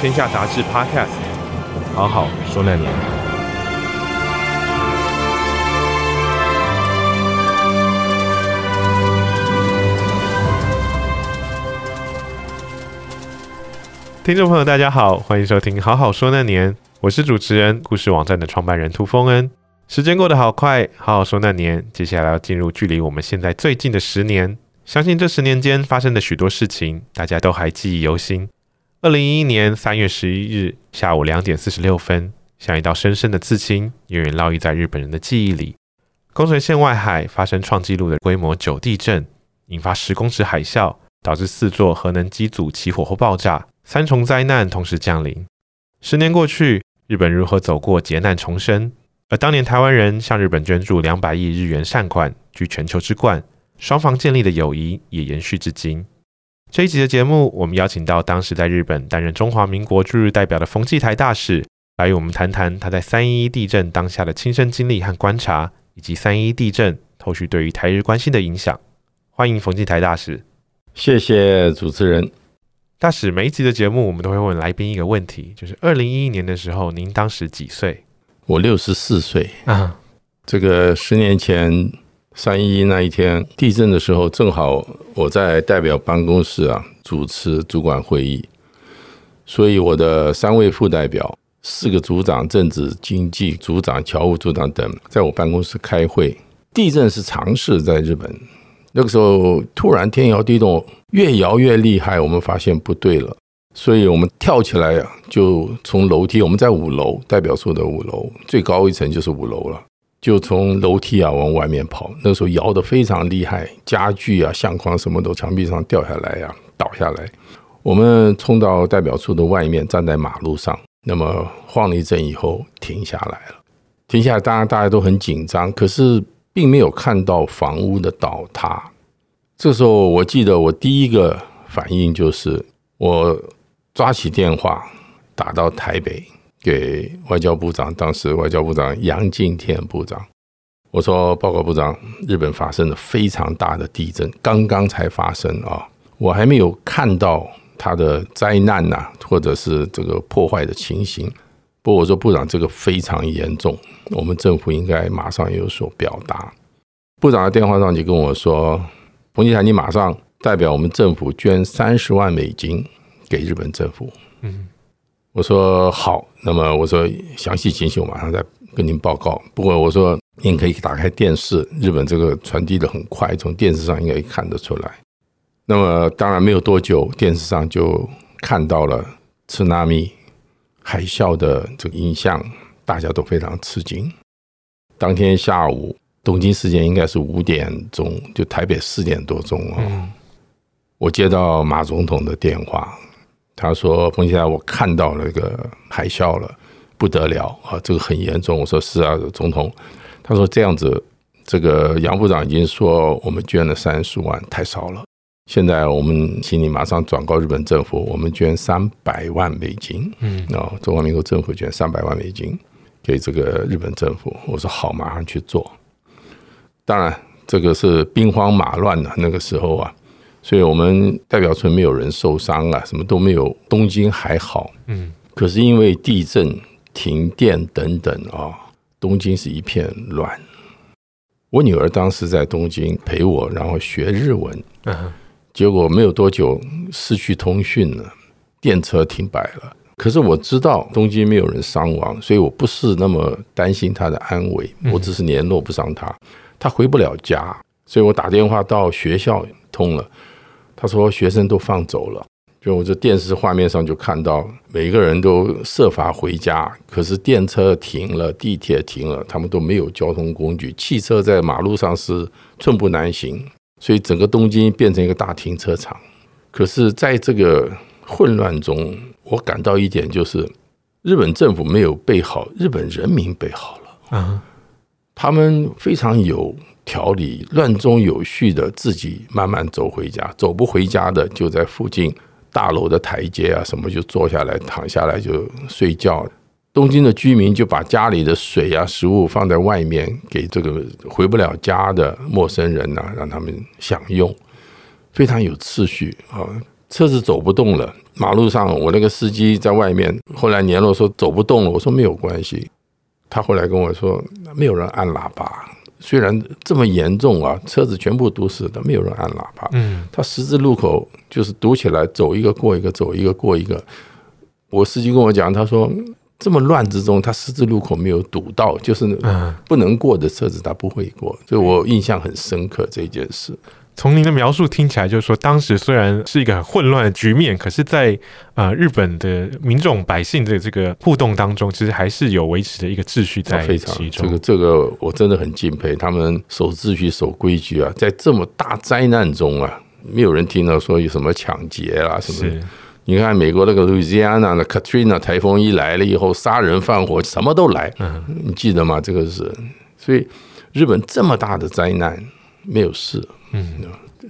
天下杂志 Podcast，好好说那年。听众朋友，大家好，欢迎收听《好好说那年》，我是主持人，故事网站的创办人涂丰恩。时间过得好快，好好说那年，接下来要进入距离我们现在最近的十年。相信这十年间发生的许多事情，大家都还记忆犹新。二零一一年三月十一日下午两点四十六分，像一道深深的刺青，永远烙印在日本人的记忆里。宫城县外海发生创纪录的规模九地震，引发十公尺海啸，导致四座核能机组起火或爆炸，三重灾难同时降临。十年过去，日本如何走过劫难重生？而当年台湾人向日本捐助两百亿日元善款，居全球之冠，双方建立的友谊也延续至今。这一集的节目，我们邀请到当时在日本担任中华民国驻日代表的冯继台大使，来与我们谈谈他在三一一地震当下的亲身经历和观察，以及三一一地震后续对于台日关系的影响。欢迎冯继台大使。谢谢主持人。大使，每一集的节目，我们都会问来宾一个问题，就是二零一一年的时候，您当时几岁？我六十四岁。啊，这个十年前。三一那一天地震的时候，正好我在代表办公室啊主持主管会议，所以我的三位副代表、四个组长、政治经济组长、侨务组长等，在我办公室开会。地震是常事，在日本那个时候突然天摇地动，越摇越厉害，我们发现不对了，所以我们跳起来啊，就从楼梯，我们在五楼代表处的五楼，最高一层就是五楼了。就从楼梯啊往外面跑，那时候摇得非常厉害，家具啊、相框什么都墙壁上掉下来呀、啊，倒下来。我们冲到代表处的外面，站在马路上，那么晃了一阵以后停下来了。停下来，当然大家都很紧张，可是并没有看到房屋的倒塌。这时候，我记得我第一个反应就是，我抓起电话打到台北。给外交部长，当时外交部长杨敬天部长，我说：“报告部长，日本发生了非常大的地震，刚刚才发生啊，我还没有看到它的灾难呐，或者是这个破坏的情形。不过我说部长，这个非常严重，我们政府应该马上有所表达。”部长在电话上就跟我说：“冯继台，你马上代表我们政府捐三十万美金给日本政府。”嗯。我说好，那么我说详细情形我马上再跟您报告。不过我说您可以打开电视，日本这个传递的很快，从电视上应该看得出来。那么当然没有多久，电视上就看到了次纳米海啸的这个影像，大家都非常吃惊。当天下午东京时间应该是五点钟，就台北四点多钟啊，我接到马总统的电话。他说：“冯先生，我看到那个海啸了，不得了啊！这个很严重。”我说：“是啊，总统。”他说：“这样子，这个杨部长已经说我们捐了三十万，太少了。现在我们请你马上转告日本政府，我们捐三百万美金。嗯，啊，中华民国政府捐三百万美金给这个日本政府。”我说：“好，马上去做。”当然，这个是兵荒马乱的那个时候啊。所以我们代表村没有人受伤啊，什么都没有。东京还好，嗯，可是因为地震、停电等等啊，东京是一片乱。我女儿当时在东京陪我，然后学日文，嗯结果没有多久失去通讯了，电车停摆了。可是我知道东京没有人伤亡，所以我不是那么担心她的安危。我只是联络不上她，她回不了家，所以我打电话到学校通了。他说：“学生都放走了，就我这电视画面上就看到每个人都设法回家，可是电车停了，地铁停了，他们都没有交通工具，汽车在马路上是寸步难行，所以整个东京变成一个大停车场。可是，在这个混乱中，我感到一点就是，日本政府没有备好，日本人民备好了啊。他们非常有条理，乱中有序的自己慢慢走回家，走不回家的就在附近大楼的台阶啊什么就坐下来躺下来就睡觉。东京的居民就把家里的水啊食物放在外面给这个回不了家的陌生人呐、啊，让他们享用，非常有秩序啊。车子走不动了，马路上我那个司机在外面，后来联络说走不动了，我说没有关系。他后来跟我说，没有人按喇叭，虽然这么严重啊，车子全部都是但，没有人按喇叭。嗯，他十字路口就是堵起来，走一个过一个，走一个过一个。我司机跟我讲，他说这么乱之中，他十字路口没有堵到，就是不能过的车子他不会过，所以我印象很深刻这件事。从您的描述听起来，就是说当时虽然是一个很混乱的局面，可是在，在呃日本的民众百姓的这个互动当中，其实还是有维持的一个秩序在其中。这个这个我真的很敬佩，他们守秩序、守规矩啊，在这么大灾难中啊，没有人听到说有什么抢劫啊什么。你看美国那个路易斯安那的 Katrina 台风一来了以后，杀人放火什么都来，嗯你记得吗？这个是，所以日本这么大的灾难没有事。嗯，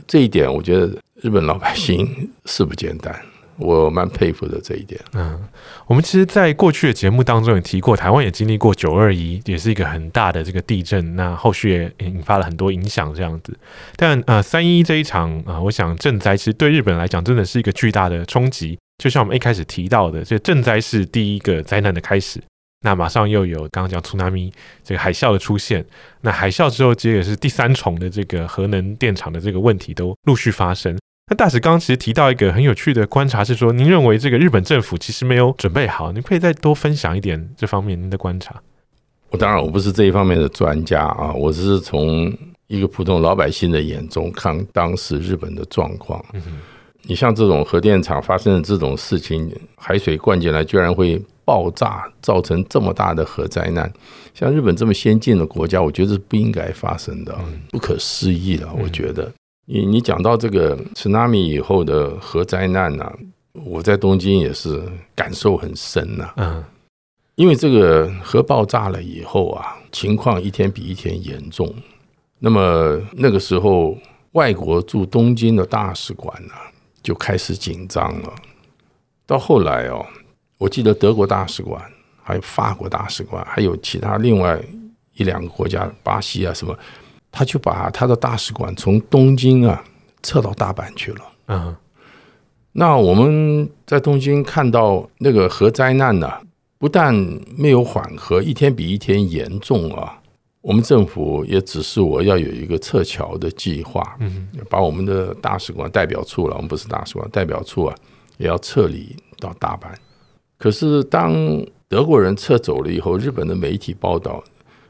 这一点我觉得日本老百姓是不简单，我蛮佩服的这一点。嗯，我们其实，在过去的节目当中也提过，台湾也经历过九二一，也是一个很大的这个地震，那后续也引发了很多影响这样子。但呃，三一这一场啊、我想震灾其实对日本来讲真的是一个巨大的冲击，就像我们一开始提到的，这震灾是第一个灾难的开始。那马上又有刚刚讲苏纳米这个海啸的出现，那海啸之后接也是第三重的这个核能电厂的这个问题都陆续发生。那大使刚刚其实提到一个很有趣的观察是说，您认为这个日本政府其实没有准备好，您可以再多分享一点这方面您的观察。我当然我不是这一方面的专家啊，我只是从一个普通老百姓的眼中看当时日本的状况。嗯哼，你像这种核电厂发生的这种事情，海水灌进来居然会。爆炸造成这么大的核灾难，像日本这么先进的国家，我觉得是不应该发生的，不可思议的。我觉得，你你讲到这个 tsunami 以后的核灾难呢，我在东京也是感受很深呐。嗯，因为这个核爆炸了以后啊，情况一天比一天严重。那么那个时候，外国驻东京的大使馆呢，就开始紧张了。到后来哦。我记得德国大使馆，还有法国大使馆，还有其他另外一两个国家，巴西啊什么，他就把他的大使馆从东京啊撤到大阪去了。嗯，那我们在东京看到那个核灾难呢，不但没有缓和，一天比一天严重啊。我们政府也指示我要有一个撤侨的计划，嗯，把我们的大使馆代表处了，我们不是大使馆代表处啊，也要撤离到大阪。可是，当德国人撤走了以后，日本的媒体报道，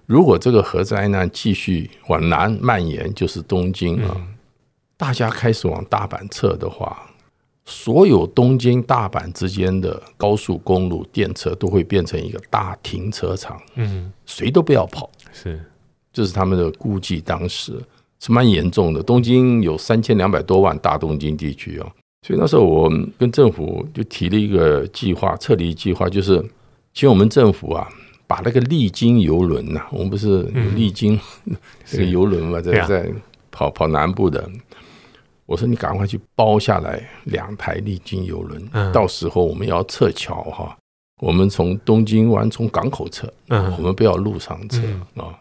如果这个核灾难继续往南蔓延，就是东京啊，大家开始往大阪撤的话，所有东京大阪之间的高速公路、电车都会变成一个大停车场，嗯，谁都不要跑，是，这是他们的估计，当时。是蛮严重的。东京有三千两百多万大东京地区哦。所以那时候我跟政府就提了一个计划，撤离计划，就是请我们政府啊，把那个丽晶游轮呐，我们不是有丽晶这个游轮嘛，在在跑跑南部的，我说你赶快去包下来两台丽晶游轮，到时候我们要撤侨哈，我们从东京湾从港口撤，我们不要路上撤啊。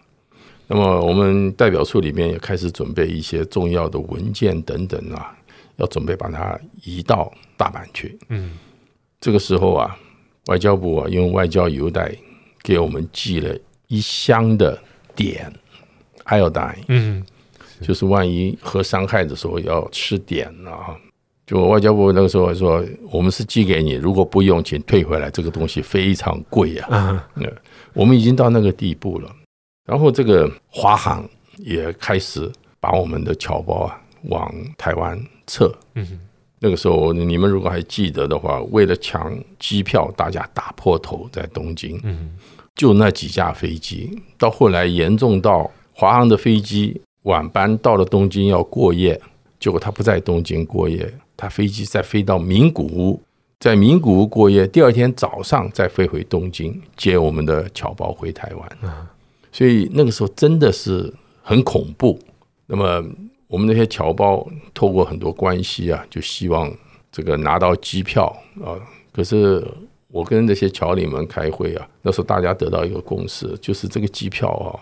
那么我们代表处里面也开始准备一些重要的文件等等啊。要准备把它移到大阪去。嗯，这个时候啊，外交部啊用外交邮袋给我们寄了一箱的碘，iodine。嗯，就是万一核伤害的时候要吃碘啊。就外交部那个时候还说，我们是寄给你，如果不用，请退回来。这个东西非常贵啊。嗯，我们已经到那个地步了。然后这个华航也开始把我们的侨胞啊往台湾。撤，嗯，那个时候你们如果还记得的话，为了抢机票，大家打破头在东京，嗯，就那几架飞机，到后来严重到华航的飞机晚班到了东京要过夜，结果他不在东京过夜，他飞机再飞到名古屋，在名古屋过夜，第二天早上再飞回东京接我们的侨胞回台湾。嗯，所以那个时候真的是很恐怖。那么我们那些侨胞透过很多关系啊，就希望这个拿到机票啊。可是我跟这些侨领们开会啊，那时候大家得到一个共识，就是这个机票啊，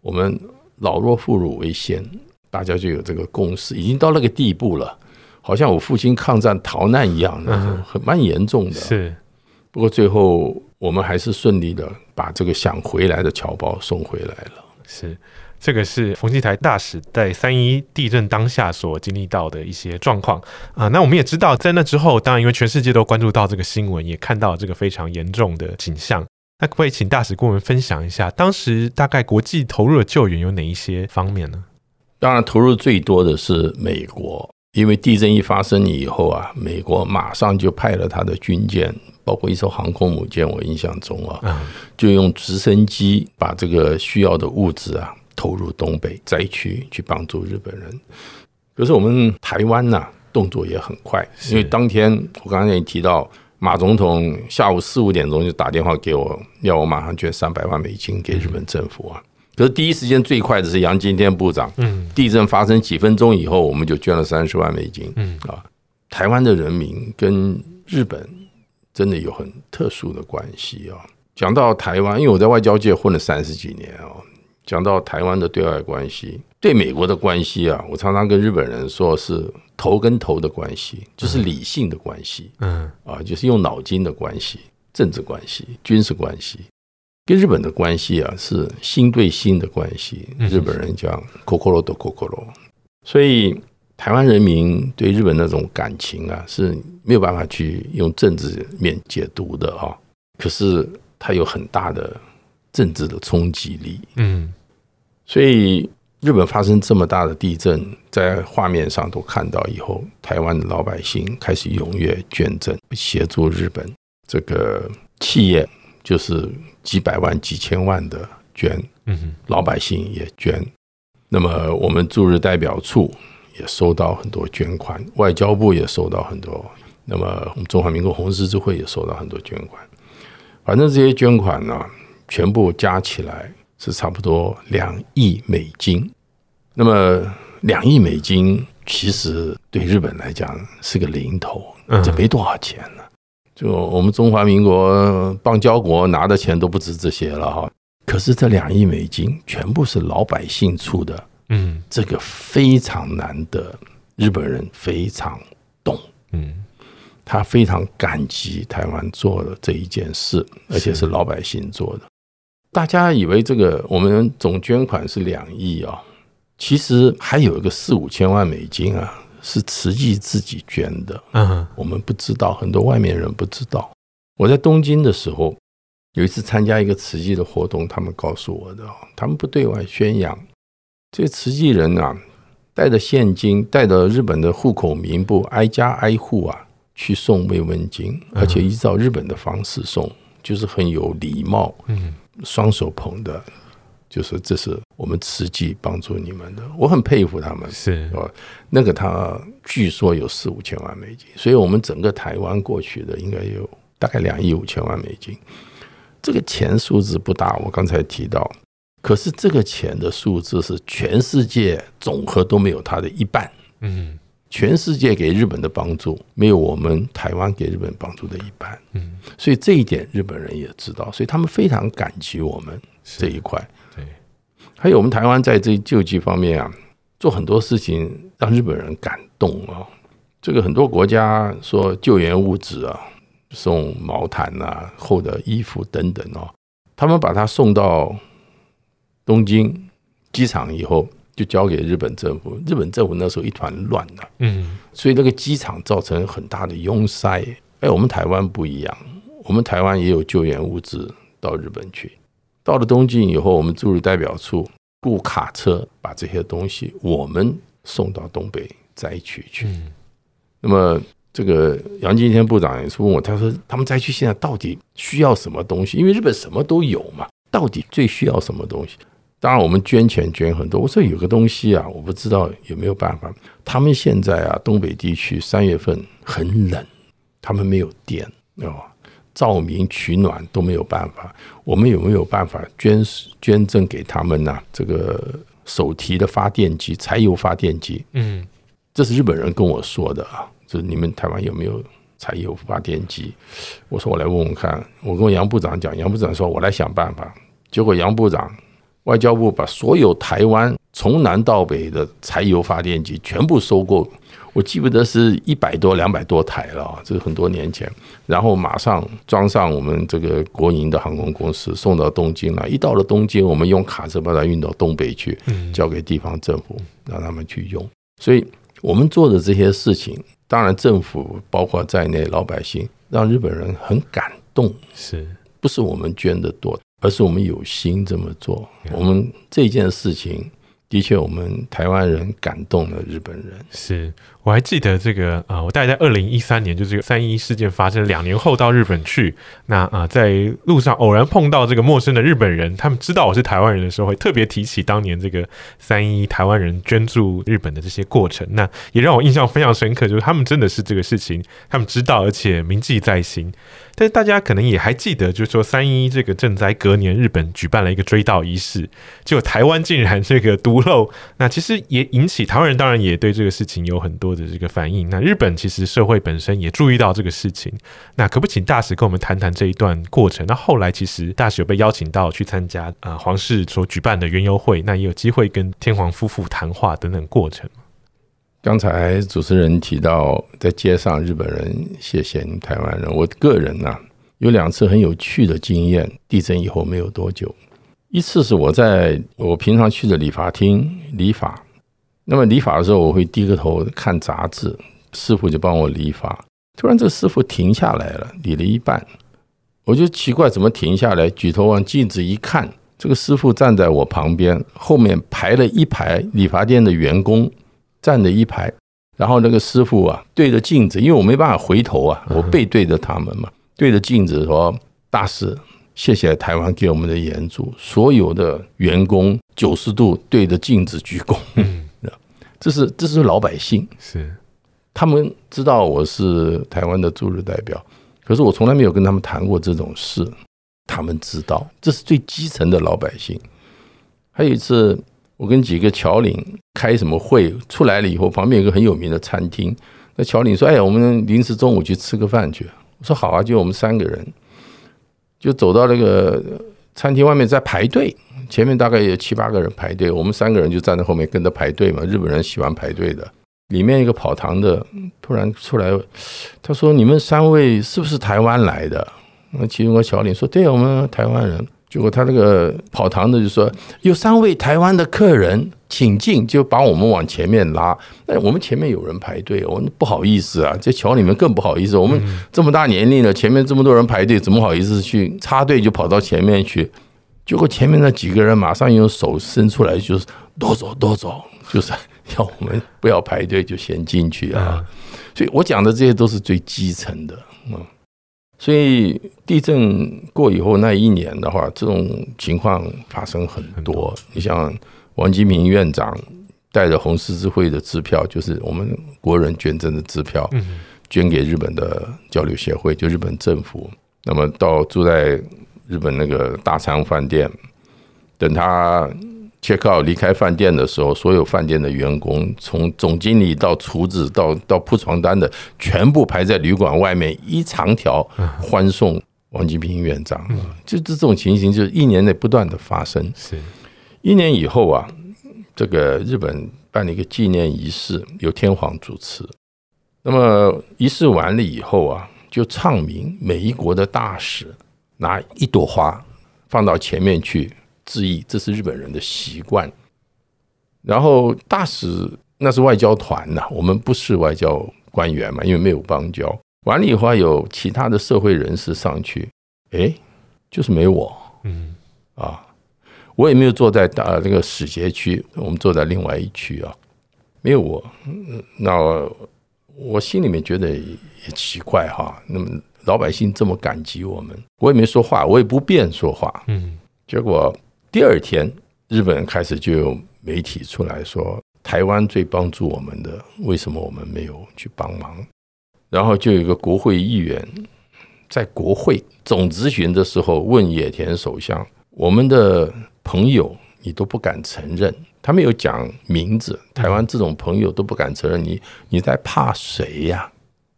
我们老弱妇孺为先，大家就有这个共识，已经到那个地步了。好像我父亲抗战逃难一样的，很蛮严重的。是，不过最后我们还是顺利的把这个想回来的侨胞送回来了。是，这个是冯继台大使在三一地震当下所经历到的一些状况啊。那我们也知道，在那之后，当然因为全世界都关注到这个新闻，也看到这个非常严重的景象。那可不可以请大使跟我们分享一下，当时大概国际投入的救援有哪一些方面呢？当然，投入最多的是美国。因为地震一发生以后啊，美国马上就派了他的军舰，包括一艘航空母舰，我印象中啊，就用直升机把这个需要的物资啊投入东北灾区去帮助日本人。可是我们台湾呢，动作也很快，因为当天我刚才也提到，马总统下午四五点钟就打电话给我，要我马上捐三百万美金给日本政府啊。可是第一时间最快的是杨金天部长。嗯，地震发生几分钟以后，我们就捐了三十万美金。嗯啊，台湾的人民跟日本真的有很特殊的关系啊。讲到台湾，因为我在外交界混了三十几年啊，讲到台湾的对外关系，对美国的关系啊，我常常跟日本人说是头跟头的关系，就是理性的关系。嗯啊，就是用脑筋的关系，政治关系，军事关系。跟日本的关系啊，是心对心的关系。日本人讲 “kokoro do kokoro”，所以台湾人民对日本那种感情啊，是没有办法去用政治面解读的啊。可是它有很大的政治的冲击力。嗯，所以日本发生这么大的地震，在画面上都看到以后，台湾的老百姓开始踊跃捐赠，协助日本这个企业，就是。几百万、几千万的捐，嗯老百姓也捐。那么我们驻日代表处也收到很多捐款，外交部也收到很多。那么我们中华民国红十字会也收到很多捐款。反正这些捐款呢，全部加起来是差不多两亿美金。那么两亿美金其实对日本来讲是个零头，这没多少钱呢。就我们中华民国邦交国拿的钱都不止这些了哈，可是这两亿美金全部是老百姓出的，嗯，这个非常难得，日本人非常懂，嗯，他非常感激台湾做的这一件事，而且是老百姓做的。大家以为这个我们总捐款是两亿哦，其实还有一个四五千万美金啊。是慈济自己捐的，嗯，我们不知道，很多外面人不知道。我在东京的时候，有一次参加一个慈济的活动，他们告诉我的，他们不对外宣扬。这些慈济人啊，带着现金，带着日本的户口名簿，挨家挨户啊，去送慰问金，而且依照日本的方式送，就是很有礼貌，嗯，双手捧的。就是这是我们慈济帮助你们的，我很佩服他们。是哦，那个他据说有四五千万美金，所以我们整个台湾过去的应该有大概两亿五千万美金。这个钱数字不大，我刚才提到，可是这个钱的数字是全世界总和都没有它的一半。嗯，全世界给日本的帮助没有我们台湾给日本帮助的一半。嗯，所以这一点日本人也知道，所以他们非常感激我们这一块。对还有我们台湾在这救济方面啊，做很多事情让日本人感动啊。这个很多国家说救援物资啊，送毛毯啊、厚的衣服等等哦，他们把它送到东京机场以后，就交给日本政府。日本政府那时候一团乱的，嗯，所以那个机场造成很大的拥塞。哎，我们台湾不一样，我们台湾也有救援物资到日本去。到了东京以后，我们驻日代表处雇卡车把这些东西我们送到东北灾区去。那么，这个杨金天部长也是问我，他说他们灾区现在到底需要什么东西？因为日本什么都有嘛，到底最需要什么东西？当然，我们捐钱捐很多。我说有个东西啊，我不知道有没有办法。他们现在啊，东北地区三月份很冷，他们没有电哦，照明取暖都没有办法。我们有没有办法捐捐赠给他们呢、啊？这个手提的发电机，柴油发电机。嗯，这是日本人跟我说的啊，就是你们台湾有没有柴油发电机？我说我来问问看。我跟杨部长讲，杨部长说我来想办法。结果杨部长。外交部把所有台湾从南到北的柴油发电机全部收购，我记不得是一百多、两百多台了，这是很多年前。然后马上装上我们这个国营的航空公司送到东京来。一到了东京，我们用卡车把它运到东北去，交给地方政府让他们去用。所以我们做的这些事情，当然政府包括在内老百姓，让日本人很感动，是不是我们捐的多？而是我们有心这么做，我们这件事情的确，我们台湾人感动了日本人。是，我还记得这个啊、呃，我大概在二零一三年，就这个三一一事件发生两年后到日本去，那啊、呃，在路上偶然碰到这个陌生的日本人，他们知道我是台湾人的时候，会特别提起当年这个三一一台湾人捐助日本的这些过程，那也让我印象非常深刻，就是他们真的是这个事情，他们知道而且铭记在心。但是大家可能也还记得，就是说三一这个震灾隔年，日本举办了一个追悼仪式，结果台湾竟然这个独漏，那其实也引起台湾人当然也对这个事情有很多的这个反应。那日本其实社会本身也注意到这个事情，那可不请大使跟我们谈谈这一段过程？那后来其实大使有被邀请到去参加啊、皇室所举办的园游会，那也有机会跟天皇夫妇谈话等等过程。刚才主持人提到在街上日本人谢谢你台湾人，我个人呢、有两次很有趣的经验。地震以后没有多久，一次是我在我平常去的理发厅理发，那么理发的时候我会低个头看杂志，师傅就帮我理发。突然这个师傅停下来了，理了一半，我就奇怪怎么停下来，举头往镜子一看，这个师傅站在我旁边，后面排了一排理发店的员工。站着一排，然后那个师傅啊，对着镜子，因为我没办法回头啊，我背对着他们嘛，对着镜子说：“大师，谢谢台湾给我们的援助。”所有的员工九十度对着镜子鞠躬。嗯，这是这是老百姓，是他们知道我是台湾的驻日代表，可是我从来没有跟他们谈过这种事。他们知道，这是最基层的老百姓。还有一次。我跟几个侨领开什么会，出来了以后，旁边有个很有名的餐厅。那侨领说：“哎呀，我们临时中午去吃个饭去。”我说：“好啊，就我们三个人，就走到那个餐厅外面在排队。前面大概有七八个人排队，我们三个人就站在后面跟着排队嘛。日本人喜欢排队的。里面一个跑堂的突然出来，他说：‘你们三位是不是台湾来的？’那其中一个侨领说：‘对，我们台湾人。’结果他那个跑堂的就说，有三位台湾的客人请进，就把我们往前面拉。那我们前面有人排队，我们不好意思啊。这桥里面更不好意思，我们这么大年龄了，前面这么多人排队，怎么好意思去插队就跑到前面去？结果前面那几个人马上用手伸出来，就是多走多走，就是 要我们不要排队，就先进去啊。所以我讲的这些都是最基层的，嗯。所以地震过以后那一年的话，这种情况发生很多。你像王金平院长带着红十字会的支票，就是我们国人捐赠的支票，捐给日本的交流协会，就日本政府。那么到住在日本那个大仓饭店，等他。Check out 离开饭店的时候，所有饭店的员工，从总经理到厨子到到铺床单的，全部排在旅馆外面一长条欢送王金平院长。就这种情形，就是一年内不断的发生。是一年以后啊，这个日本办了一个纪念仪式，由天皇主持。那么仪式完了以后啊，就唱名每一国的大使拿一朵花放到前面去。致意，这是日本人的习惯。然后大使那是外交团呐，我们不是外交官员嘛，因为没有邦交。完了以后还有其他的社会人士上去，哎，就是没我，嗯啊，我也没有坐在大那个使节区，我们坐在另外一区啊，没有我。那我心里面觉得也奇怪哈，那么老百姓这么感激我们，我也没说话，我也不便说话，嗯，结果。第二天，日本人开始就有媒体出来说，台湾最帮助我们的，为什么我们没有去帮忙？然后就有一个国会议员在国会总咨询的时候问野田首相：“我们的朋友你都不敢承认，他没有讲名字，台湾这种朋友都不敢承认，你你在怕谁呀？”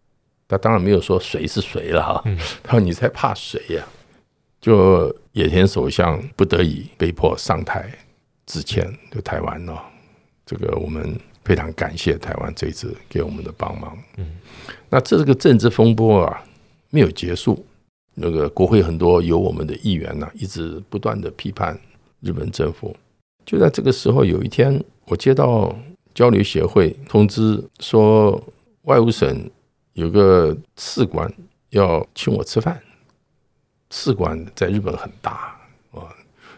他当然没有说谁是谁了哈，他说：“你在怕谁呀？”就野田首相不得已被迫上台致歉，就台湾哦，这个我们。非常感谢台湾这一次给我们的帮忙。嗯，那这个政治风波啊没有结束。那个国会很多有我们的议员呢、一直不断的批判日本政府。就在这个时候，有一天我接到交流协会通知说，外务省有个次官要请我吃饭。次官在日本很大啊，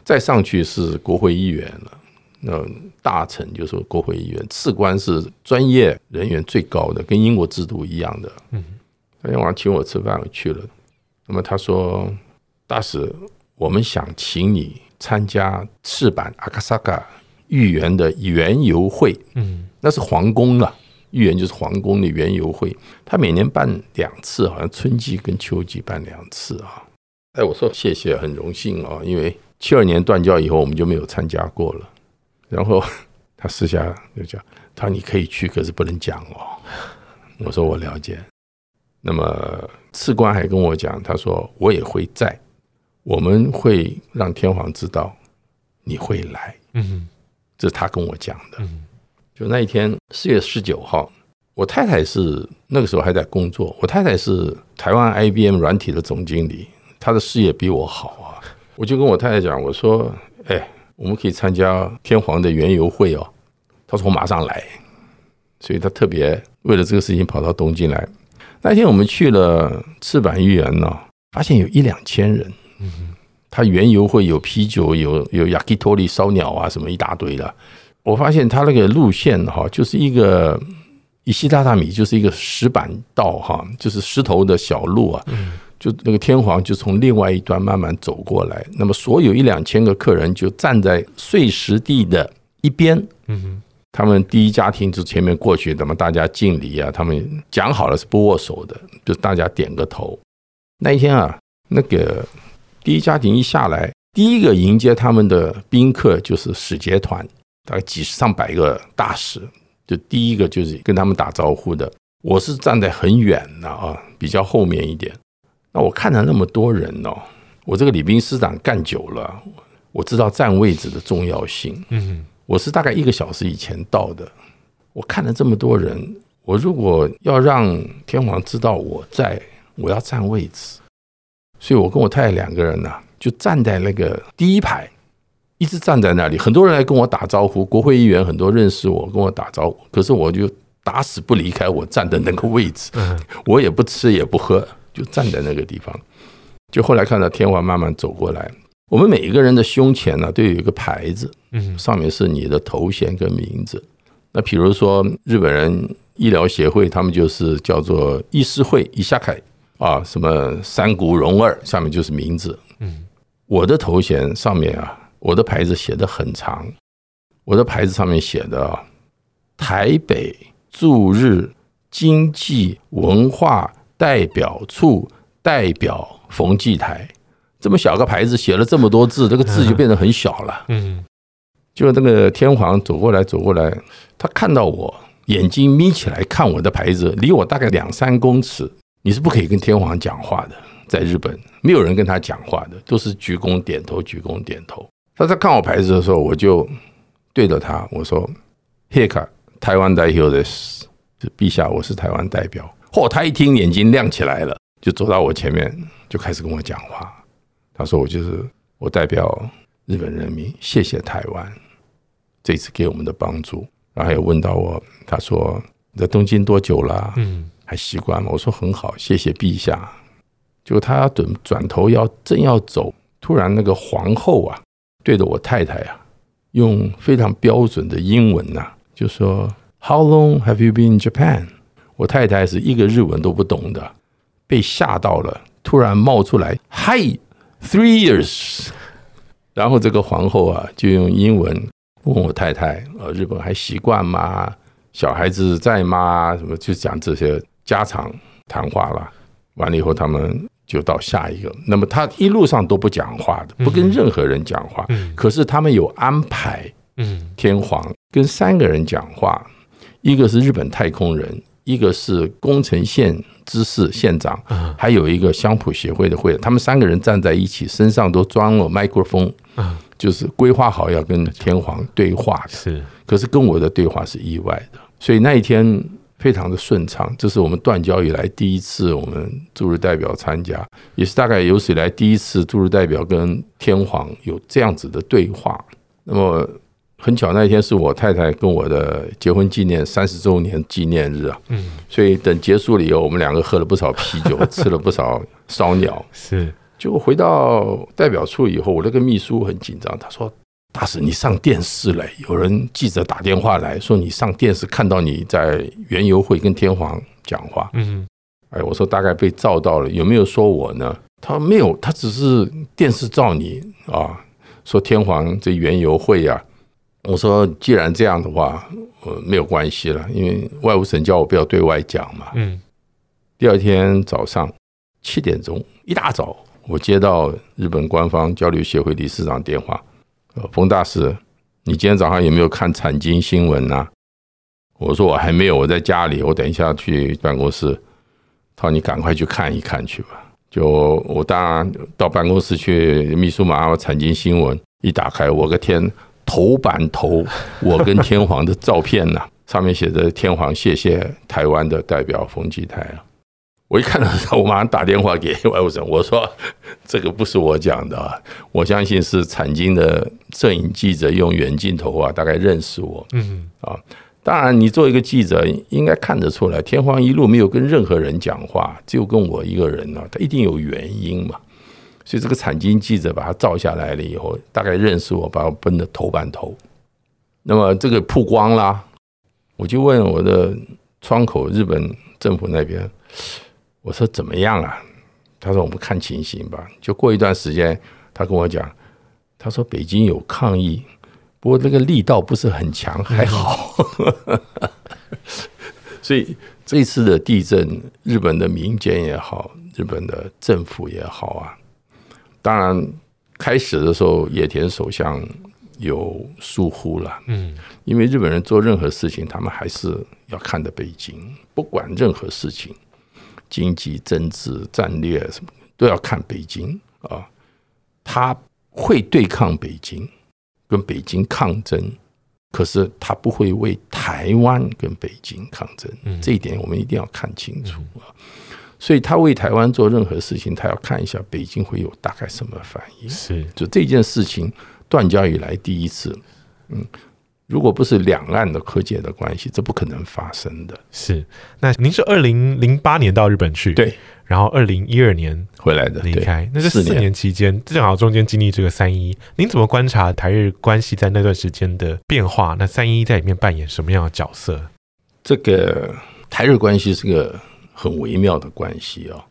再上去是国会议员了。那大臣就是国会议员，次官是专业人员最高的，跟英国制度一样的。嗯，那天晚上请我吃饭，我去了。那么他说：“大使，我们想请你参加赤坂阿卡萨卡御园的园游会。嗯，那是皇宫啊，御园就是皇宫的园游会。他每年办两次，好像春季跟秋季办两次啊。哎，我说谢谢，很荣幸啊，因为七二年断交以后，我们就没有参加过了。”然后 他私下就讲：“他说你可以去，可是不能讲哦。”我说：“我了解。”那么次官还跟我讲：“他说我也会在，我们会让天皇知道你会来。”嗯，这是他跟我讲的。嗯，就那一天四月十九号，我太太是那个时候还在工作。我太太是台湾 IBM 软体的总经理，他的事业比我好啊。我就跟我太太讲：“我说，哎。”我们可以参加天皇的园游会哦，他说我马上来，所以他特别为了这个事情跑到东京来。那天我们去了赤坂御园呢，发现有一两千人。嗯，他园游会有啤酒，有有 yakitori 烧鸟啊，什么一大堆的。我发现他那个路线哈，就是一个一西大大米，就是一个石板道哈，就是石头的小路啊。嗯就那个天皇就从另外一端慢慢走过来，那么所有一两千个客人就站在碎石地的一边，嗯，他们第一家庭就前面过去，那么大家敬礼啊，他们讲好了是不握手的，就大家点个头。那一天啊，那个第一家庭一下来，第一个迎接他们的宾客就是使节团，大概几十上百个大使，就第一个就是跟他们打招呼的。我是站在很远的啊，比较后面一点。那我看了那么多人哦，我这个礼宾司长干久了，我知道占位置的重要性。嗯，我是大概一个小时以前到的。我看了这么多人，我如果要让天皇知道我在，我要占位置，所以我跟我太太两个人呢，就站在那个第一排，一直站在那里。很多人来跟我打招呼，国会议员很多认识我，跟我打招呼，可是我就打死不离开我站的那个位置，我也不吃也不喝。就站在那个地方，就后来看到天皇慢慢走过来，我们每一个人的胸前呢都有一个牌子，嗯，上面是你的头衔跟名字。那比如说日本人医疗协会，他们就是叫做医师会伊下凯啊，什么三谷荣二，下面就是名字。嗯，我的头衔上面啊，我的牌子写得很长，我的牌子上面写的台北驻日经济文化。代表处代表冯骥台，这么小个牌子写了这么多字，这个字就变得很小了。嗯，就那个天皇走过来走过来，他看到我，眼睛眯起来看我的牌子，离我大概两三公尺，你是不可以跟天皇讲话的。在日本，没有人跟他讲话的，都是鞠躬点头，鞠躬点头。他在看我牌子的时候，我就对着他我说：“陛下，台湾代表的是，陛下，我是台湾代表。”嚯！他一听，眼睛亮起来了，就走到我前面，就开始跟我讲话。他说：“我就是我代表日本人民，谢谢台湾这次给我们的帮助。”然后还有问到我，他说：“你在东京多久了？嗯，还习惯吗？”我说：“很好，谢谢陛下。”就他转转头要正要走，突然那个皇后啊，对着我太太啊，用非常标准的英文呐、啊，就说：“How long have you been in Japan？” 我太太是一个日文都不懂的，被吓到了，突然冒出来：“Hi, three years。”然后这个皇后啊，就用英文问我太太：“呃，日本还习惯吗？小孩子在吗？什么？”就讲这些家常。谈话了，完了以后他们就到下一个。那么他一路上都不讲话的，不跟任何人讲话。嗯，可是他们有安排，嗯，天皇跟三个人讲话，一个是日本太空人，一个是宫城县知事县长，还有一个乡普协会的会，他们三个人站在一起，身上都装了麦克风，就是规划好要跟天皇对话的。是，可是跟我的对话是意外的，所以那一天非常的顺畅。这是我们断交以来第一次我们驻日代表参加，也是大概有史以来第一次驻日代表跟天皇有这样子的对话。那么。很巧，那一天是我太太跟我的结婚纪念三十周年纪念日啊，嗯，所以等结束了以后，我们两个喝了不少啤酒，吃了不少烧鸟，是。就回到代表处以后，我那个秘书很紧张，他说：“大使，你上电视了，有人记者打电话来说你上电视看到你在原油会跟天皇讲话。”嗯，哎，我说大概被照到了，有没有说我呢？他说没有，他只是电视照你啊，说天皇这原油会呀。我说，既然这样的话，呃，没有关系了，因为外务省叫我不要对外讲嘛。嗯。第二天早上七点钟，一大早，我接到日本官方交流协会理事长电话，呃，冯大师，你今天早上有没有看产经新闻呢？我说我还没有，我在家里，我等一下去办公室。他说你赶快去看一看去吧。就我当然到办公室去，秘书马上产经新闻一打开，我个天！头版头，我跟天皇的照片呢，上面写着“天皇谢谢台湾的代表冯继泰”啊。我一看到他，我马上打电话给外务省，我说：“这个不是我讲的啊，我相信是产经的摄影记者用远镜头啊，大概认识我。”嗯啊，当然，你做一个记者应该看得出来，天皇一路没有跟任何人讲话，只有跟我一个人呢，他一定有原因嘛。所以这个产经记者把他照下来了以后，大概认识我，把我奔的头版头。那么这个曝光啦，我就问我的窗口日本政府那边，我说怎么样啊？他说我们看情形吧。就过一段时间，他跟我讲，他说北京有抗议，不过那个力道不是很强，还好。所以这次的地震，日本的民间也好，日本的政府也好啊。当然，开始的时候，野田首相有疏忽了。嗯，因为日本人做任何事情，他们还是要看的北京，不管任何事情，经济、政治、战略什么都要看北京啊。他会对抗北京，跟北京抗争，可是他不会为台湾跟北京抗争。这一点我们一定要看清楚啊。所以他为台湾做任何事情，他要看一下北京会有大概什么反应。是，就这件事情断交以来第一次，嗯，如果不是两岸的和解的关系，这不可能发生的。是，那您是二零零八年到日本去，对，然后二零一二年回来的，离开。那这四年期间，正好中间经历这个三一，您怎么观察台日关系在那段时间的变化？那三一在里面扮演什么样的角色？这个台日关系是个。很微妙的关系啊，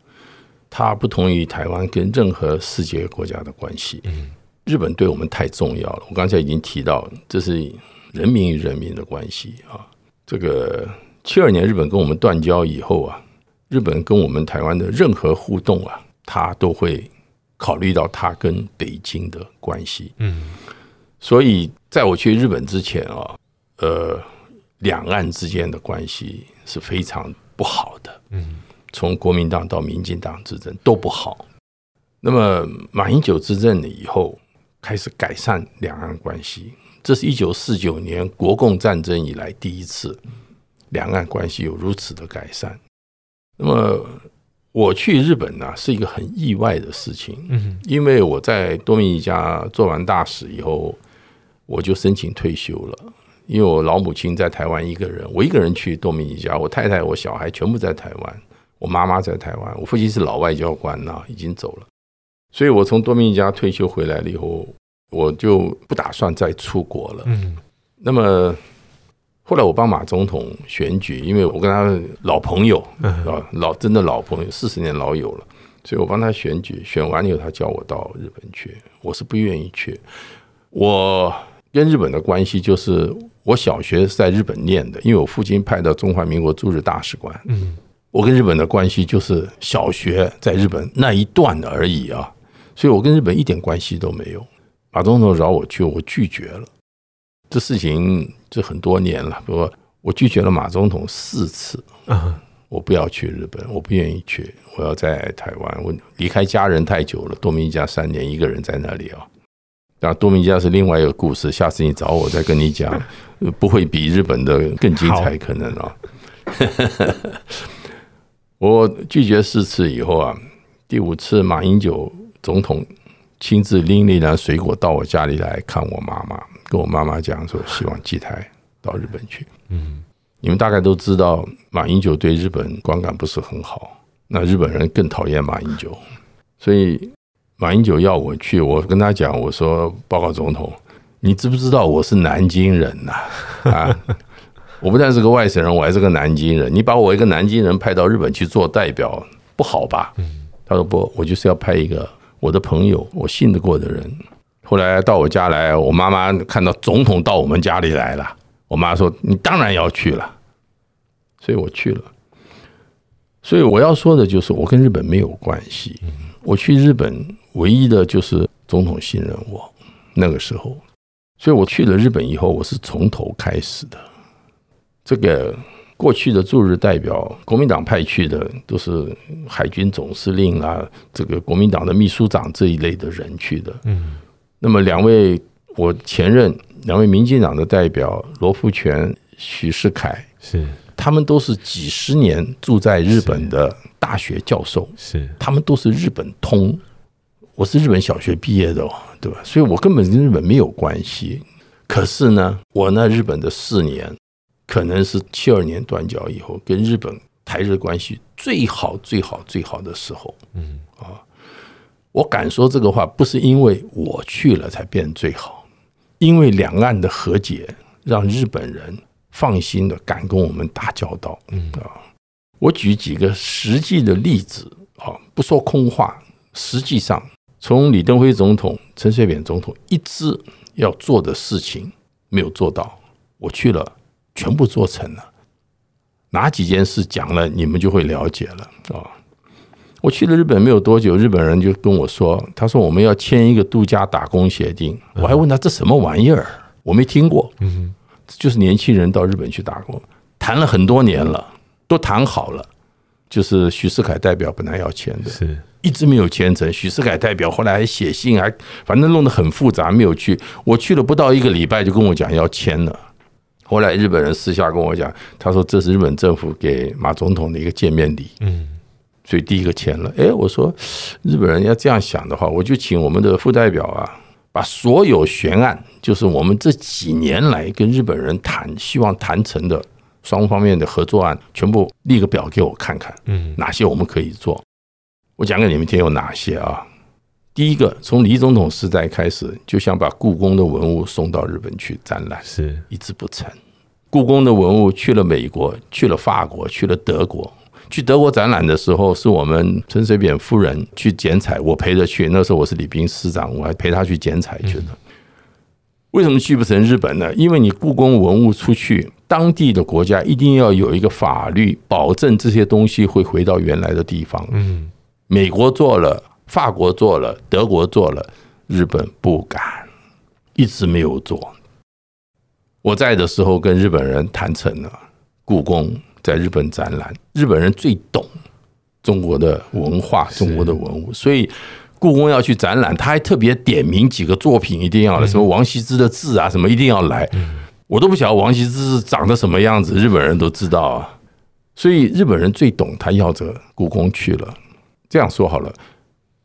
它不同于台湾跟任何世界国家的关系。嗯，日本对我们太重要了。我刚才已经提到，这是人民与人民的关系啊。这个七二年日本跟我们断交以后啊，日本跟我们台湾的任何互动啊，他都会考虑到他跟北京的关系。嗯，所以在我去日本之前啊，呃，两岸之间的关系是非常。不好的，嗯，从国民党到民进党执政都不好。那么马英九执政了以后，开始改善两岸关系，这是一九四九年国共战争以来第一次两岸关系有如此的改善。那么我去日本呢，是一个很意外的事情，嗯，因为我在多米尼加做完大使以后，我就申请退休了。因为我老母亲在台湾一个人，我一个人去多米尼加，我太太、我小孩全部在台湾，我妈妈在台湾，我父亲是老外交官呐，已经走了，所以我从多米尼加退休回来了以后，我就不打算再出国了。嗯，那么后来我帮马总统选举，因为我跟他老朋友啊，老真的老朋友，四十年老友了，所以我帮他选举，选完以后他叫我到日本去，我是不愿意去，我。跟日本的关系就是，我小学是在日本念的，因为我父亲派到中华民国驻日大使馆。嗯，我跟日本的关系就是小学在日本那一段而已啊，所以我跟日本一点关系都没有。马总统找我去，我拒绝了。这事情这很多年了，不过我拒绝了马总统四次。我不要去日本，我不愿意去，我要在台湾。我离开家人太久了，多米尼加三年，一个人在那里啊。当然，多米尼加是另外一个故事，下次你找我再跟你讲，不会比日本的更精彩可能啊。我拒绝四次以后啊，第五次马英九总统亲自拎了一篮水果到我家里来看我妈妈，跟我妈妈讲说希望机台到日本去。嗯，你们大概都知道马英九对日本观感不是很好，那日本人更讨厌马英九，所以马英九要我去，我跟他讲，我说报告总统，你知不知道我是南京人呐？啊？我不但是个外省人，我还是个南京人。你把我一个南京人派到日本去做代表，不好吧？他说不，我就是要派一个我的朋友，我信得过的人。后来到我家来，我妈妈看到总统到我们家里来了，我妈说：“你当然要去了。”所以我去了。所以我要说的就是，我跟日本没有关系。我去日本唯一的就是总统信任我那个时候。所以我去了日本以后，我是从头开始的。这个过去的驻日代表，国民党派去的都是海军总司令啊，这个国民党的秘书长这一类的人去的。嗯，那么两位我前任两位民进党的代表罗富全、许世凯，是他们都是几十年住在日本的大学教授，是他们都是日本通。我是日本小学毕业的哦，对吧？所以我根本跟日本没有关系。可是呢，我那日本的四年。可能是七二年断交以后，跟日本台日关系最好、最好、最好的时候。嗯啊，我敢说这个话，不是因为我去了才变最好，因为两岸的和解，让日本人放心的敢跟我们打交道。嗯啊，我举几个实际的例子啊，不说空话。实际上，从李登辉总统、陈水扁总统一直要做的事情没有做到，我去了。全部做成了，哪几件事讲了，你们就会了解了啊！我去了日本没有多久，日本人就跟我说：“他说我们要签一个度假打工协定。”我还问他这什么玩意儿，我没听过。嗯，就是年轻人到日本去打工，谈了很多年了，都谈好了，就是徐世凯代表本来要签的，是一直没有签成。许世凯代表后来还写信，还反正弄得很复杂，没有去。我去了不到一个礼拜，就跟我讲要签了。后来日本人私下跟我讲，他说这是日本政府给马总统的一个见面礼，嗯，所以第一个签了。哎，我说日本人要这样想的话，我就请我们的副代表啊，把所有悬案，就是我们这几年来跟日本人谈，希望谈成的双方面的合作案，全部立个表给我看看，嗯，哪些我们可以做。我讲给你们听有哪些啊？第一个，从李总统时代开始，就想把故宫的文物送到日本去展览，是一直不成。故宫的文物去了美国，去了法国，去了德国。去德国展览的时候，是我们陈水扁夫人去剪彩，我陪着去。那时候我是礼宾司长，我还陪他去剪彩去的。为什么去不成日本呢？因为你故宫文物出去，当地的国家一定要有一个法律保证这些东西会回到原来的地方。嗯，美国做了。法国做了，德国做了，日本不敢，一直没有做。我在的时候跟日本人谈成了，故宫在日本展览，日本人最懂中国的文化、中国的文物，所以故宫要去展览，他还特别点名几个作品一定要来，什么王羲之的字啊，什么一定要来。我都不晓得王羲之长得什么样子，日本人都知道啊。所以日本人最懂，他要着故宫去了。这样说好了。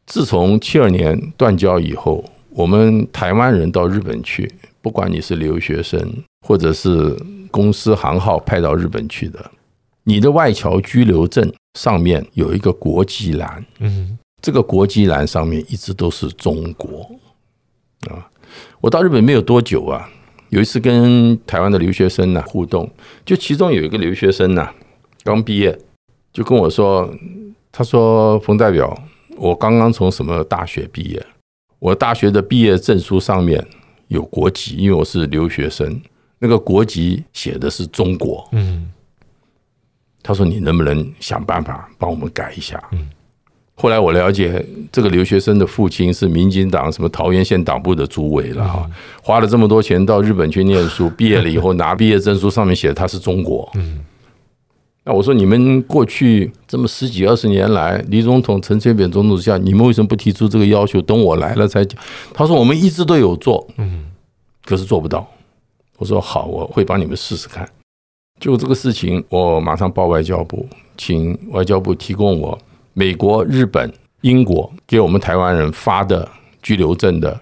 自从七二年断交以后，我们台湾人到日本去，不管你是留学生，或者是公司行号派到日本去的，你的外侨居留证上面有一个国籍栏，嗯，这个国籍栏上面一直都是中国啊。我到日本没有多久啊，有一次跟台湾的留学生呢互动，就其中有一个留学生呢刚毕业，就跟我说，他说冯代表。我刚刚从什么大学毕业？我大学的毕业证书上面有国籍，因为我是留学生，那个国籍写的是中国。嗯，他说：“你能不能想办法帮我们改一下？”嗯。后来我了解，这个留学生的父亲是民进党什么桃园县党部的主委了哈，花了这么多钱到日本去念书，毕业了以后 拿毕业证书，上面写的他是中国。嗯，那我说你们过去这么十几二十年来，李总统、陈水扁总统下，你们为什么不提出这个要求？等我来了才讲。他说我们一直都有做，嗯，可是做不到。我说好，我会帮你们试试看。就这个事情，我马上报外交部，请外交部提供我。美国、日本、英国给我们台湾人发的居留证的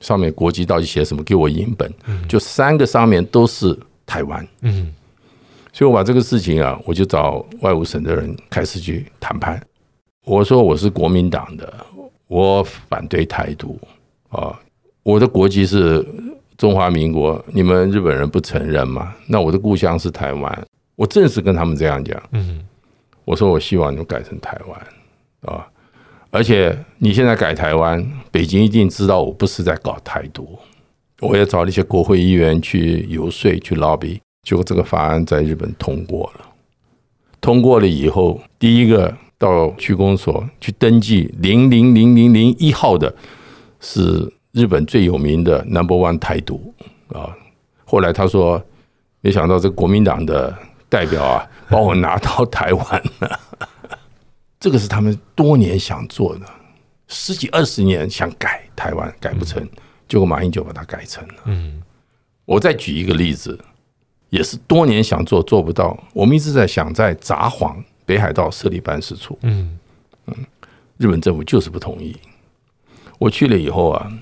上面国籍到底写什么？给我影本，就三个上面都是台湾。嗯，所以我把这个事情啊，我就找外务省的人开始去谈判。我说我是国民党的，我反对台独啊，我的国籍是中华民国，你们日本人不承认吗？那我的故乡是台湾，我正式跟他们这样讲。嗯。我说我希望你们改成台湾啊，而且你现在改台湾，北京一定知道我不是在搞台独。我也找了一些国会议员去游说、去 lobby，结果这个法案在日本通过了。通过了以后，第一个到区公所去登记零零零零零一号的，是日本最有名的 Number One 台独啊。后来他说，没想到这国民党的。代表啊，把我拿到台湾了，这个是他们多年想做的，十几二十年想改台湾，改不成，结果马英九把它改成了。嗯，我再举一个例子，也是多年想做做不到，我们一直在想在札幌北海道设立办事处。嗯嗯，日本政府就是不同意。我去了以后啊，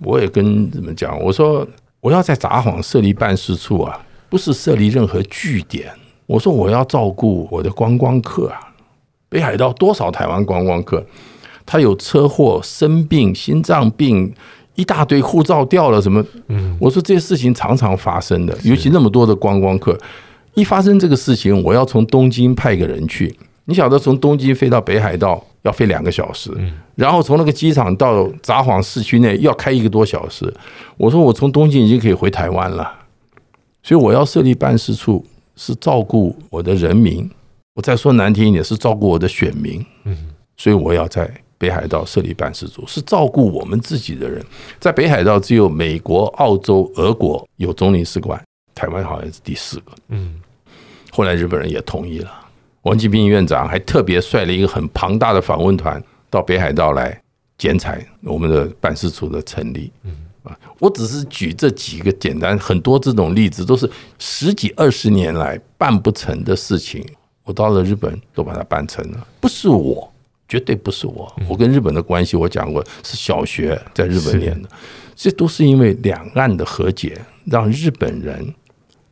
我也跟日本讲，我说我要在札幌设立办事处啊，不是设立任何据点。我说我要照顾我的观光客啊，北海道多少台湾观光客，他有车祸、生病、心脏病，一大堆护照掉了什么？嗯，我说这些事情常常发生的，尤其那么多的观光客，一发生这个事情，我要从东京派个人去。你晓得从东京飞到北海道要飞两个小时，然后从那个机场到札幌市区内要开一个多小时。我说我从东京已经可以回台湾了，所以我要设立办事处。是照顾我的人民，我再说难听一点，是照顾我的选民。嗯，所以我要在北海道设立办事处，是照顾我们自己的人。在北海道只有美国、澳洲、俄国有总领事馆，台湾好像是第四个。嗯，后来日本人也同意了，王金平院长还特别率了一个很庞大的访问团到北海道来剪彩我们的办事处的成立。嗯。我只是举这几个简单，很多这种例子都是十几二十年来办不成的事情。我到了日本都把它办成了，不是我，绝对不是我。我跟日本的关系，我讲过是小学在日本念的，这都是因为两岸的和解，让日本人。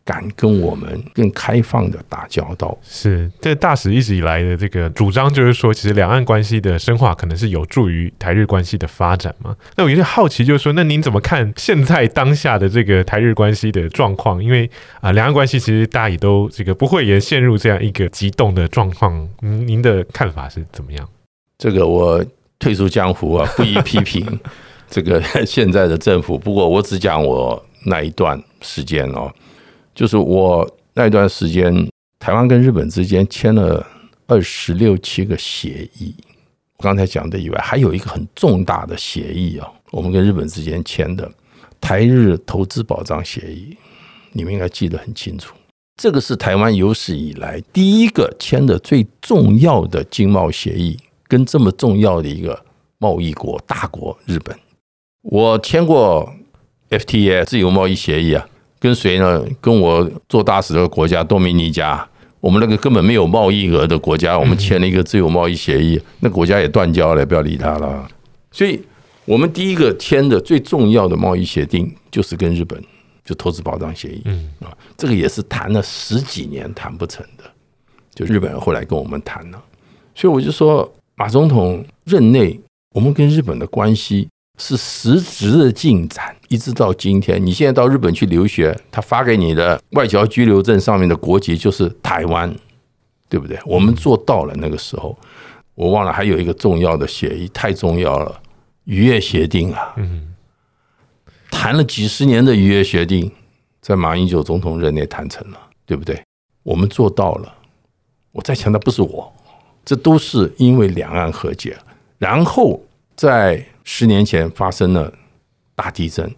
敢跟我们更开放的打交道，是这大使一直以来的这个主张，就是说，其实两岸关系的深化可能是有助于台日关系的发展嘛。那我有点好奇，就是说，那您怎么看现在当下的这个台日关系的状况？因为啊，两岸关系其实大家也都这个不会也陷入这样一个激动的状况。嗯，您的看法是怎么样？这个我退出江湖啊，不宜批评 这个现在的政府。不过我只讲我那一段时间哦。就是我那段时间，台湾跟日本之间签了二十六七个协议。我刚才讲的以外，还有一个很重大的协议啊，我们跟日本之间签的台日投资保障协议，你们应该记得很清楚。这个是台湾有史以来第一个签的最重要的经贸协议，跟这么重要的一个贸易国大国日本。我签过 FTA 自由贸易协议啊。跟谁呢？跟我做大使的国家多米尼加，我们那个根本没有贸易额的国家，我们签了一个自由贸易协议，那国家也断交了，不要理他了。所以，我们第一个签的最重要的贸易协定就是跟日本就投资保障协议，嗯啊，这个也是谈了十几年谈不成的，就日本人后来跟我们谈了，所以我就说，马总统任内，我们跟日本的关系。是实质的进展，一直到今天。你现在到日本去留学，他发给你的外交居留证上面的国籍就是台湾，对不对？我们做到了那个时候，我忘了还有一个重要的协议，太重要了，渔业协定啊，嗯，谈了几十年的渔业协定，在马英九总统任内谈成了，对不对？我们做到了，我再强调，不是我，这都是因为两岸和解。然后在十年前发生了大地震，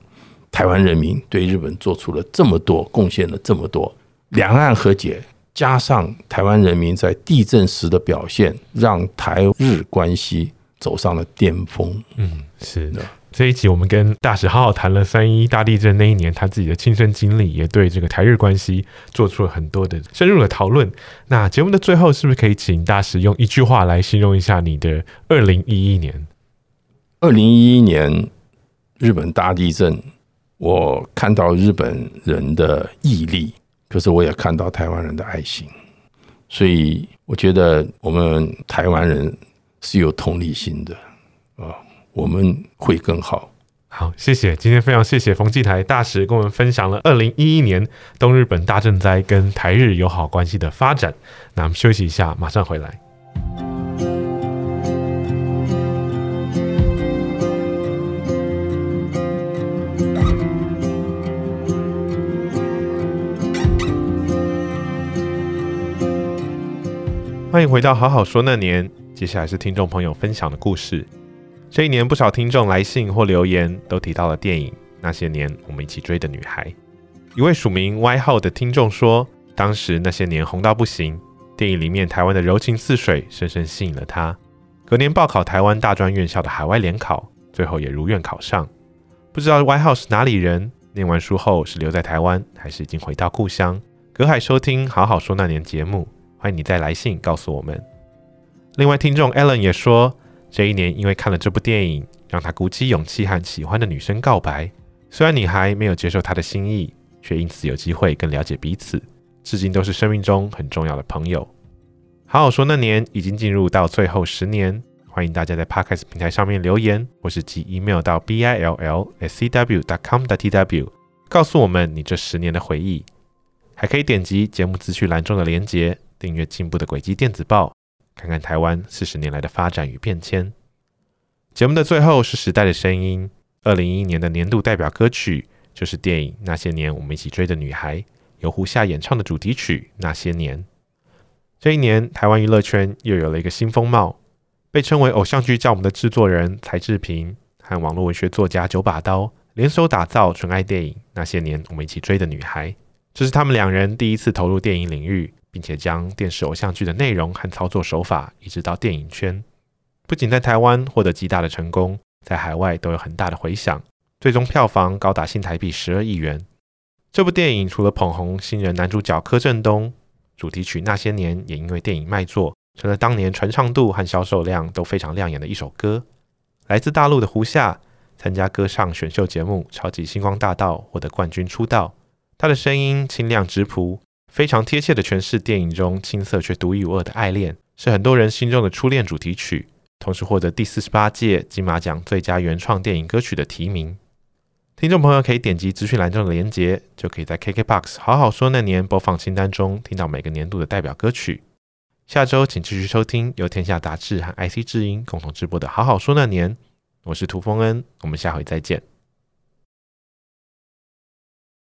台湾人民对日本做出了这么多贡献了这么多，两岸和解加上台湾人民在地震时的表现，让台日关系走上了巅峰。嗯，是的。这一集我们跟大使好好谈了三一大地震那一年他自己的亲身经历，也对这个台日关系做出了很多的深入的讨论。那节目的最后，是不是可以请大使用一句话来形容一下你的二零一一年？二零一一年日本大地震，我看到日本人的毅力，可是我也看到台湾人的爱心，所以我觉得我们台湾人是有同理心的。我们会更好。好，谢谢。今天非常谢谢冯继台大使跟我们分享了二零一一年东日本大震灾跟台日友好关系的发展。那我们休息一下，马上回来。欢迎回到好好说那年，接下来是听众朋友分享的故事。这一年，不少听众来信或留言都提到了电影《那些年，我们一起追的女孩》。一位署名 Y 号的听众说，当时那些年红到不行，电影里面台湾的柔情似水，深深吸引了他。隔年报考台湾大专院校的海外联考，最后也如愿考上。不知道 Y 号是哪里人？念完书后是留在台湾，还是已经回到故乡？隔海收听《好好说那年》节目，欢迎你再来信告诉我们。另外，听众 Allen 也说。这一年，因为看了这部电影，让他鼓起勇气和喜欢的女生告白。虽然女孩没有接受他的心意，却因此有机会更了解彼此，至今都是生命中很重要的朋友。好好说，那年已经进入到最后十年，欢迎大家在 Podcast 平台上面留言，或是寄 email 到 billscw dot com 大 tw 告诉我们你这十年的回忆。还可以点击节目资讯栏中的链接，订阅进步的轨迹电子报。看看台湾四十年来的发展与变迁。节目的最后是时代的声音，二零一一年的年度代表歌曲就是电影《那些年，我们一起追的女孩》，由胡夏演唱的主题曲《那些年》。这一年，台湾娱乐圈又有了一个新风貌，被称为偶像剧教母的制作人柴智屏和网络文学作家九把刀联手打造纯爱电影《那些年，我们一起追的女孩》，这是他们两人第一次投入电影领域。并且将电视偶像剧的内容和操作手法移植到电影圈，不仅在台湾获得极大的成功，在海外都有很大的回响，最终票房高达新台币十二亿元。这部电影除了捧红新人男主角柯震东，主题曲《那些年》也因为电影卖座，成了当年传唱度和销售量都非常亮眼的一首歌。来自大陆的胡夏参加歌唱选秀节目《超级星光大道》，获得冠军出道，他的声音清亮质朴。非常贴切的诠释电影中青涩却独一无二的爱恋，是很多人心中的初恋主题曲，同时获得第四十八届金马奖最佳原创电影歌曲的提名。听众朋友可以点击资讯栏中的链接，就可以在 KKBOX 好好说那年播放清单中听到每个年度的代表歌曲。下周请继续收听由天下杂志和 IC 之音共同直播的好好说那年，我是涂峰恩，我们下回再见。